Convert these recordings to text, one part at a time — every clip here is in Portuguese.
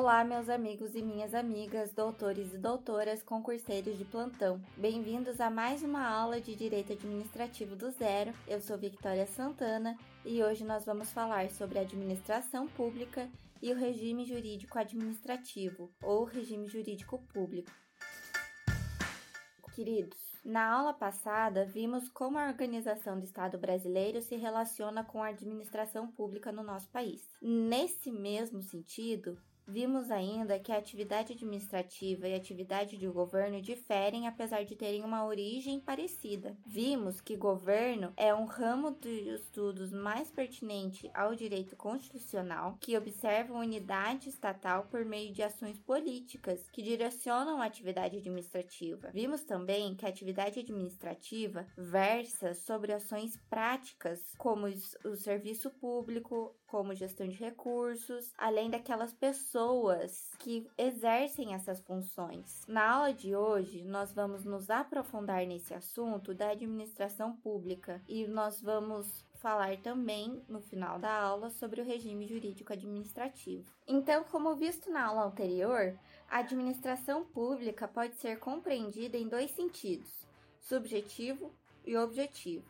Olá, meus amigos e minhas amigas, doutores e doutoras, concurseiros de plantão. Bem-vindos a mais uma aula de Direito Administrativo do Zero. Eu sou Victoria Santana e hoje nós vamos falar sobre administração pública e o regime jurídico administrativo, ou regime jurídico público. Queridos, na aula passada vimos como a organização do Estado brasileiro se relaciona com a administração pública no nosso país. Nesse mesmo sentido, Vimos ainda que a atividade administrativa e a atividade de governo diferem apesar de terem uma origem parecida. Vimos que governo é um ramo de estudos mais pertinente ao direito constitucional, que observa unidade estatal por meio de ações políticas que direcionam a atividade administrativa. Vimos também que a atividade administrativa versa sobre ações práticas, como o serviço público, como gestão de recursos, além daquelas pessoas pessoas que exercem essas funções. Na aula de hoje, nós vamos nos aprofundar nesse assunto da administração pública e nós vamos falar também no final da aula sobre o regime jurídico administrativo. Então, como visto na aula anterior, a administração pública pode ser compreendida em dois sentidos: subjetivo e objetivo.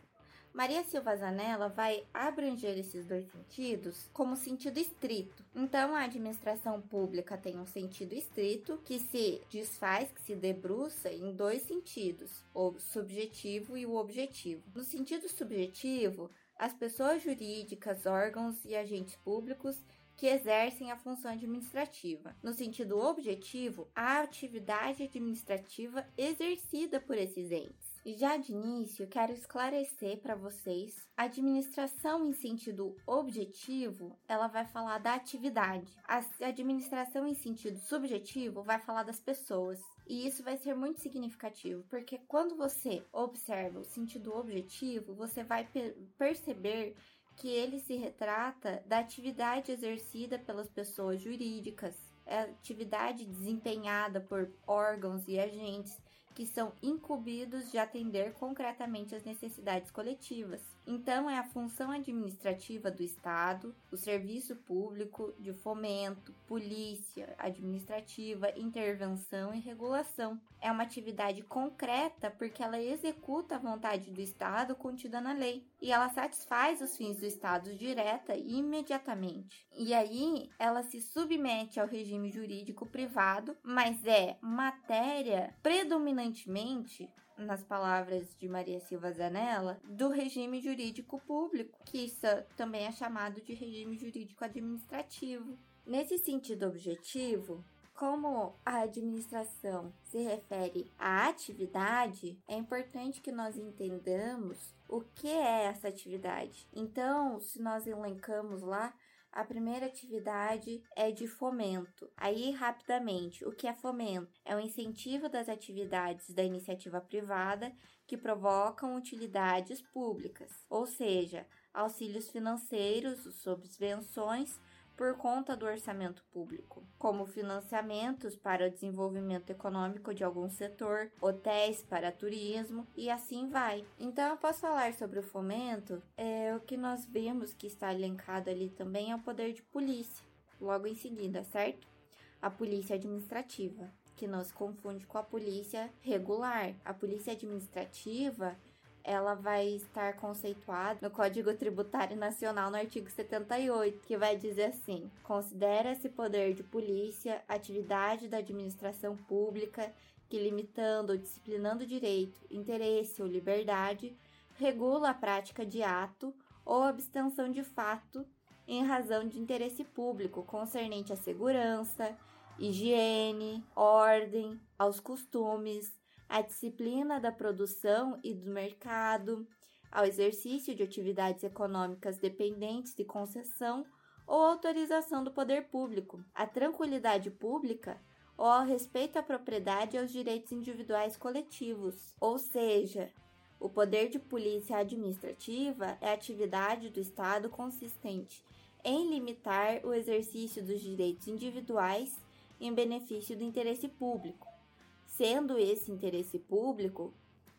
Maria Silva Zanella vai abranger esses dois sentidos como sentido estrito. Então, a administração pública tem um sentido estrito que se desfaz, que se debruça em dois sentidos, o subjetivo e o objetivo. No sentido subjetivo, as pessoas jurídicas, órgãos e agentes públicos que exercem a função administrativa. No sentido objetivo, a atividade administrativa exercida por esses entes. Já de início, quero esclarecer para vocês, a administração em sentido objetivo, ela vai falar da atividade. A administração em sentido subjetivo vai falar das pessoas. E isso vai ser muito significativo, porque quando você observa o sentido objetivo, você vai per perceber que ele se retrata da atividade exercida pelas pessoas jurídicas, é atividade desempenhada por órgãos e agentes que são incumbidos de atender concretamente as necessidades coletivas. Então, é a função administrativa do Estado, o serviço público de fomento, polícia administrativa, intervenção e regulação. É uma atividade concreta porque ela executa a vontade do Estado contida na lei e ela satisfaz os fins do Estado direta e imediatamente. E aí, ela se submete ao regime jurídico privado, mas é matéria predominante predominantemente, nas palavras de Maria Silva Zanella, do regime jurídico público, que isso também é chamado de regime jurídico administrativo. Nesse sentido objetivo, como a administração se refere à atividade, é importante que nós entendamos o que é essa atividade. Então, se nós elencamos lá a primeira atividade é de fomento. Aí, rapidamente, o que é fomento? É o incentivo das atividades da iniciativa privada que provocam utilidades públicas, ou seja, auxílios financeiros, subvenções por conta do orçamento público, como financiamentos para o desenvolvimento econômico de algum setor, hotéis para turismo e assim vai. Então, eu posso falar sobre o fomento, é o que nós vemos que está elencado ali também é o poder de polícia, logo em seguida, certo? A polícia administrativa, que nos confunde com a polícia regular. A polícia administrativa ela vai estar conceituada no Código Tributário Nacional no artigo 78, que vai dizer assim: considera-se poder de polícia atividade da administração pública que limitando ou disciplinando direito, interesse ou liberdade, regula a prática de ato ou abstenção de fato em razão de interesse público concernente à segurança, higiene, ordem, aos costumes, à disciplina da produção e do mercado, ao exercício de atividades econômicas dependentes de concessão ou autorização do poder público, à tranquilidade pública ou ao respeito à propriedade e aos direitos individuais coletivos. Ou seja, o poder de polícia administrativa é atividade do Estado consistente em limitar o exercício dos direitos individuais em benefício do interesse público, sendo esse interesse público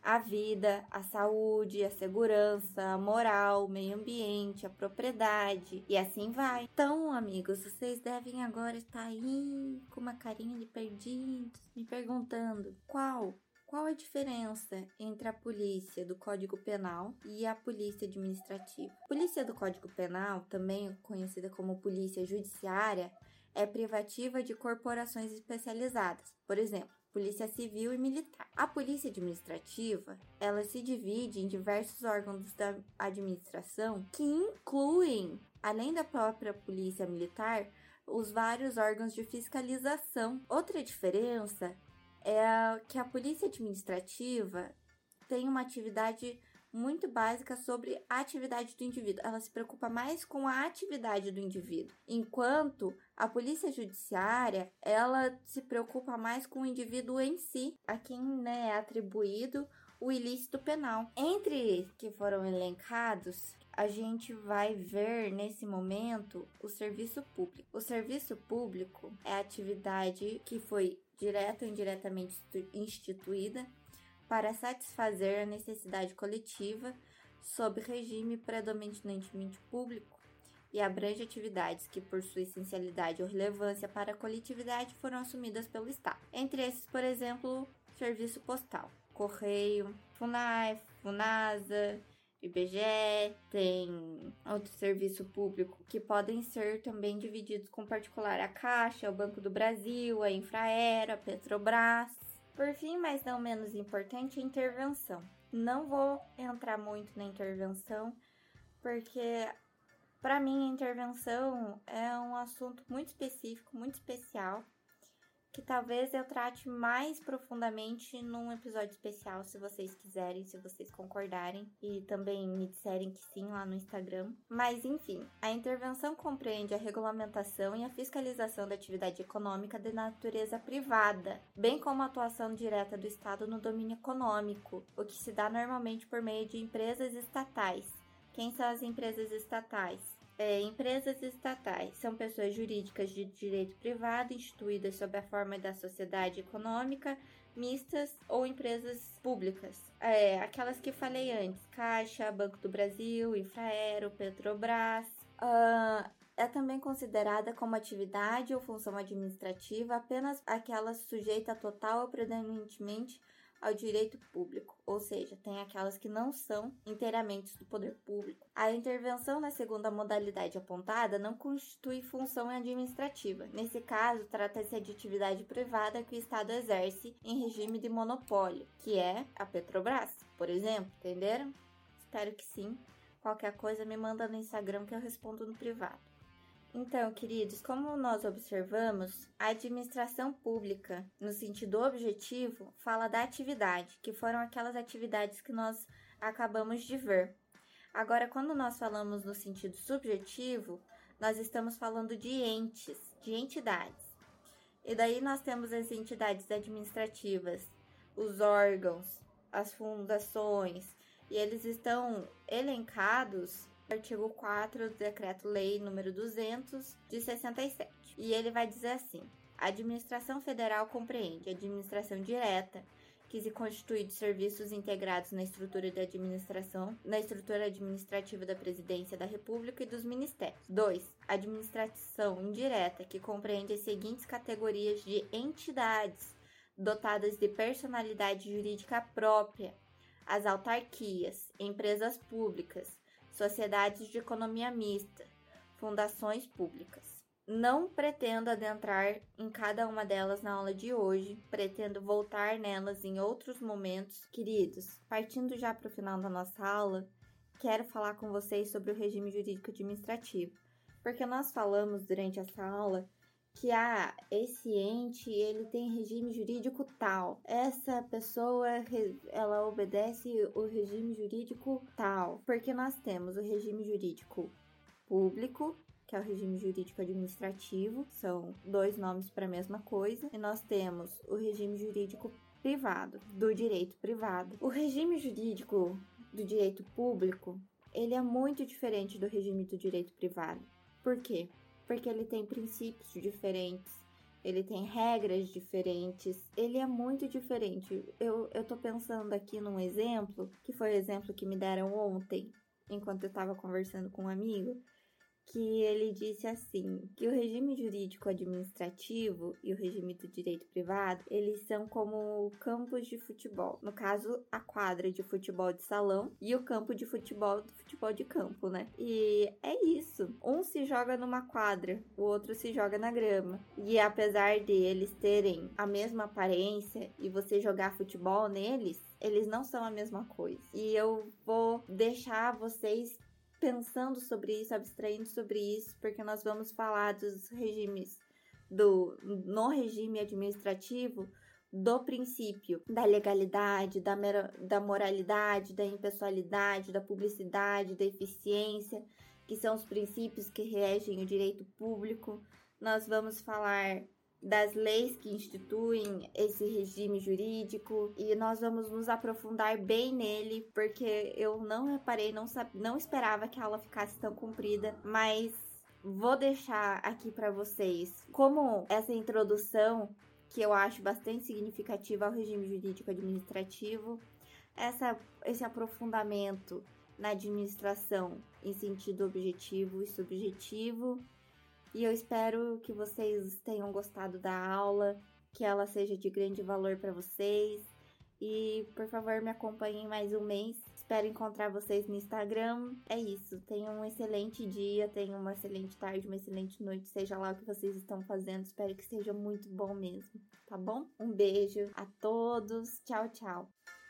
a vida, a saúde, a segurança, a moral, o meio ambiente, a propriedade e assim vai. Então, amigos, vocês devem agora estar aí com uma carinha de perdidos, me perguntando qual qual a diferença entre a polícia do Código Penal e a polícia administrativa? Polícia do Código Penal, também conhecida como polícia judiciária, é privativa de corporações especializadas. Por exemplo, polícia civil e militar. A polícia administrativa, ela se divide em diversos órgãos da administração que incluem, além da própria polícia militar, os vários órgãos de fiscalização. Outra diferença é que a polícia administrativa tem uma atividade muito básica sobre a atividade do indivíduo. Ela se preocupa mais com a atividade do indivíduo, enquanto a polícia judiciária ela se preocupa mais com o indivíduo em si, a quem né, é atribuído o ilícito penal. Entre que foram elencados, a gente vai ver nesse momento o serviço público. O serviço público é a atividade que foi direta ou indiretamente instituída para satisfazer a necessidade coletiva sob regime predominantemente público e abrange atividades que, por sua essencialidade ou relevância para a coletividade, foram assumidas pelo Estado. Entre esses, por exemplo, serviço postal, correio, FUNAI, FUNASA, IBGE, tem outro serviço público que podem ser também divididos com particular a Caixa, o Banco do Brasil, a Infraero, a Petrobras. Por fim, mas não menos importante, a intervenção. Não vou entrar muito na intervenção, porque para mim a intervenção é um assunto muito específico, muito especial que talvez eu trate mais profundamente num episódio especial, se vocês quiserem, se vocês concordarem e também me disserem que sim lá no Instagram. Mas enfim, a intervenção compreende a regulamentação e a fiscalização da atividade econômica de natureza privada, bem como a atuação direta do Estado no domínio econômico, o que se dá normalmente por meio de empresas estatais. Quem são as empresas estatais? É, empresas estatais são pessoas jurídicas de direito privado instituídas sob a forma da sociedade econômica mistas ou empresas públicas. É, aquelas que falei antes: Caixa, Banco do Brasil, Infraero, Petrobras. Uh, é também considerada como atividade ou função administrativa apenas aquela sujeita total ou predominantemente ao direito público, ou seja, tem aquelas que não são inteiramente do poder público. A intervenção na segunda modalidade apontada não constitui função administrativa. Nesse caso, trata-se de atividade privada que o Estado exerce em regime de monopólio, que é a Petrobras, por exemplo. Entenderam? Espero que sim. Qualquer coisa me manda no Instagram que eu respondo no privado. Então, queridos, como nós observamos, a administração pública, no sentido objetivo, fala da atividade, que foram aquelas atividades que nós acabamos de ver. Agora, quando nós falamos no sentido subjetivo, nós estamos falando de entes, de entidades. E daí nós temos as entidades administrativas, os órgãos, as fundações, e eles estão elencados artigo 4 do Decreto-Lei número 200 de 67. E ele vai dizer assim: a administração federal compreende a administração direta, que se constitui de serviços integrados na estrutura de administração, na estrutura administrativa da Presidência da República e dos Ministérios. 2. Administração indireta, que compreende as seguintes categorias de entidades dotadas de personalidade jurídica própria: as autarquias, empresas públicas, sociedades de economia mista, fundações públicas. Não pretendo adentrar em cada uma delas na aula de hoje, pretendo voltar nelas em outros momentos. Queridos, partindo já para o final da nossa aula, quero falar com vocês sobre o regime jurídico administrativo, porque nós falamos durante essa aula que ah, esse ente ele tem regime jurídico tal. Essa pessoa ela obedece o regime jurídico tal, porque nós temos o regime jurídico público, que é o regime jurídico administrativo, são dois nomes para a mesma coisa, e nós temos o regime jurídico privado, do direito privado. O regime jurídico do direito público, ele é muito diferente do regime do direito privado. Por quê? Porque ele tem princípios diferentes, ele tem regras diferentes, ele é muito diferente. Eu, eu tô pensando aqui num exemplo, que foi o exemplo que me deram ontem, enquanto eu tava conversando com um amigo, que ele disse assim, que o regime jurídico administrativo e o regime do direito privado, eles são como campos de futebol. No caso, a quadra de futebol de salão e o campo de futebol do futebol de campo, né? E é isso. Um se joga numa quadra, o outro se joga na grama. E apesar de eles terem a mesma aparência e você jogar futebol neles, eles não são a mesma coisa. E eu vou deixar vocês pensando sobre isso, abstraindo sobre isso, porque nós vamos falar dos regimes do no regime administrativo do princípio da legalidade, da, da moralidade, da impessoalidade, da publicidade, da eficiência, que são os princípios que regem o direito público. Nós vamos falar das leis que instituem esse regime jurídico e nós vamos nos aprofundar bem nele, porque eu não reparei, não, não esperava que a aula ficasse tão comprida, mas vou deixar aqui para vocês como essa introdução que eu acho bastante significativa ao regime jurídico administrativo, essa, esse aprofundamento na administração em sentido objetivo e subjetivo e eu espero que vocês tenham gostado da aula, que ela seja de grande valor para vocês. E por favor, me acompanhem mais um mês. Espero encontrar vocês no Instagram. É isso. Tenham um excelente dia, tenham uma excelente tarde, uma excelente noite, seja lá o que vocês estão fazendo. Espero que seja muito bom mesmo, tá bom? Um beijo a todos. Tchau, tchau.